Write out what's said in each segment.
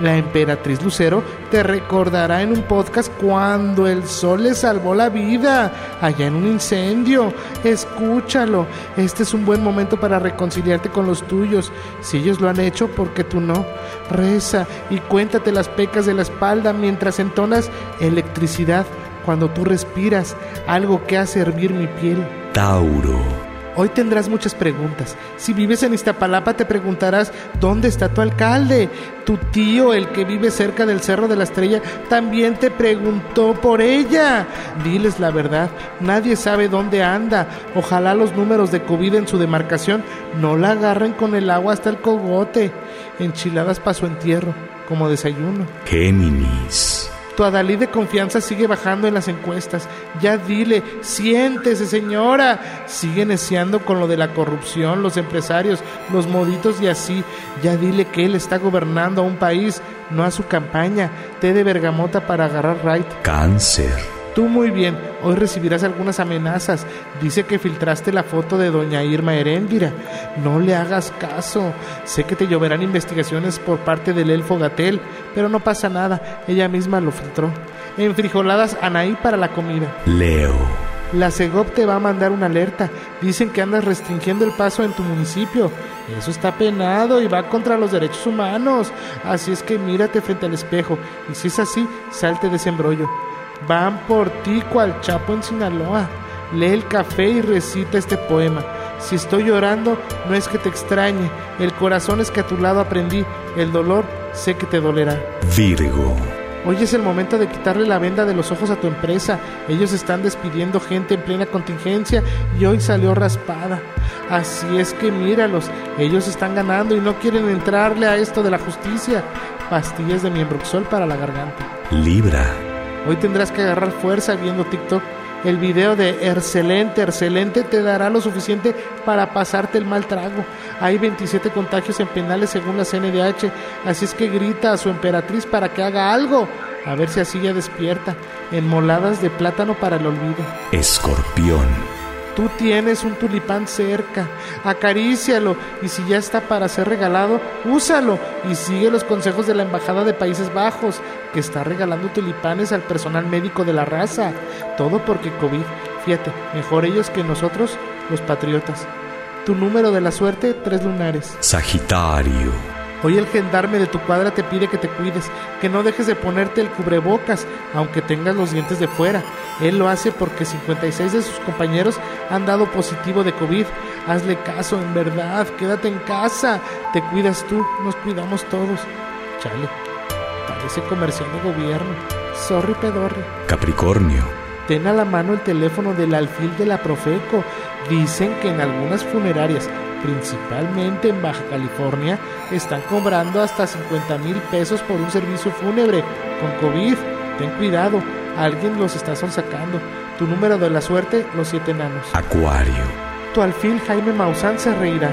La emperatriz Lucero te recordará en un podcast cuando el sol le salvó la vida allá en un incendio. Escúchalo. Este es un buen momento para reconciliarte con los tuyos. Si ellos lo han hecho, ¿por qué tú no? Reza y cuéntate las pecas de la espalda mientras entonas electricidad cuando tú respiras, algo que hace hervir mi piel. Tauro. Hoy tendrás muchas preguntas. Si vives en Iztapalapa te preguntarás dónde está tu alcalde. Tu tío, el que vive cerca del Cerro de la Estrella, también te preguntó por ella. Diles la verdad, nadie sabe dónde anda. Ojalá los números de COVID en su demarcación no la agarren con el agua hasta el cogote. Enchiladas para su entierro, como desayuno. Géminis. Tu Adalí de confianza sigue bajando en las encuestas. Ya dile, siéntese señora. Sigue neciando con lo de la corrupción, los empresarios, los moditos y así. Ya dile que él está gobernando a un país, no a su campaña. Té de bergamota para agarrar right. Cáncer. Tú muy bien, hoy recibirás algunas amenazas. Dice que filtraste la foto de doña Irma Heréndira. No le hagas caso. Sé que te lloverán investigaciones por parte del elfo Gatel, pero no pasa nada. Ella misma lo filtró. Enfrijoladas Anaí para la comida. Leo. La CEGOP te va a mandar una alerta. Dicen que andas restringiendo el paso en tu municipio. Eso está penado y va contra los derechos humanos. Así es que mírate frente al espejo. Y si es así, salte de ese embrollo. Van por ti cual chapo en Sinaloa. Lee el café y recita este poema. Si estoy llorando, no es que te extrañe. El corazón es que a tu lado aprendí. El dolor sé que te dolerá. Virgo. Hoy es el momento de quitarle la venda de los ojos a tu empresa. Ellos están despidiendo gente en plena contingencia y hoy salió raspada. Así es que míralos, ellos están ganando y no quieren entrarle a esto de la justicia. Pastillas de miembroxol para la garganta. Libra. Hoy tendrás que agarrar fuerza viendo TikTok. El video de excelente, excelente te dará lo suficiente para pasarte el mal trago. Hay 27 contagios en penales según la CNDH, así es que grita a su emperatriz para que haga algo. A ver si así ya despierta. En moladas de plátano para el olvido. Escorpión. Tú tienes un tulipán cerca, acarícialo y si ya está para ser regalado, úsalo y sigue los consejos de la Embajada de Países Bajos, que está regalando tulipanes al personal médico de la raza. Todo porque COVID. Fíjate, mejor ellos que nosotros, los patriotas. Tu número de la suerte, tres lunares. Sagitario. Hoy el gendarme de tu cuadra te pide que te cuides, que no dejes de ponerte el cubrebocas, aunque tengas los dientes de fuera. Él lo hace porque 56 de sus compañeros han dado positivo de COVID. Hazle caso, en verdad, quédate en casa. Te cuidas tú, nos cuidamos todos. Chale, parece comercial de gobierno. Sorry, pedorri. Capricornio. Ten a la mano el teléfono del alfil de la Profeco. Dicen que en algunas funerarias, principalmente en Baja California, están cobrando hasta 50 mil pesos por un servicio fúnebre con COVID. Ten cuidado, alguien los está sacando. Tu número de la suerte, los siete enanos. Acuario. Tu alfil Jaime Maussan se reirá.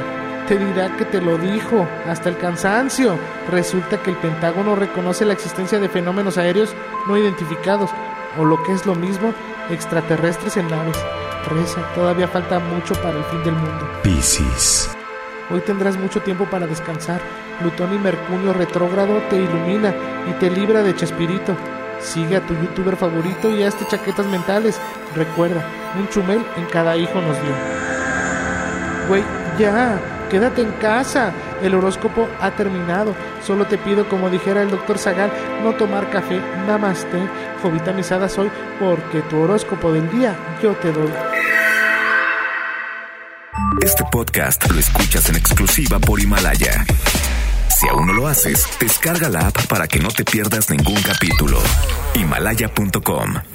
Te dirá que te lo dijo, hasta el cansancio. Resulta que el Pentágono reconoce la existencia de fenómenos aéreos no identificados, o lo que es lo mismo, extraterrestres en naves. Todavía falta mucho para el fin del mundo. Piscis. Hoy tendrás mucho tiempo para descansar. Plutón y Mercurio retrógrado te ilumina y te libra de Chespirito. Sigue a tu youtuber favorito y hazte chaquetas mentales. Recuerda, un chumel en cada hijo nos dio. Güey, ya, quédate en casa. El horóscopo ha terminado. Solo te pido, como dijera el doctor Zagal, no tomar café. Namaste. Jovita soy porque tu horóscopo del día yo te doy. Este podcast lo escuchas en exclusiva por Himalaya. Si aún no lo haces, descarga la app para que no te pierdas ningún capítulo. Himalaya.com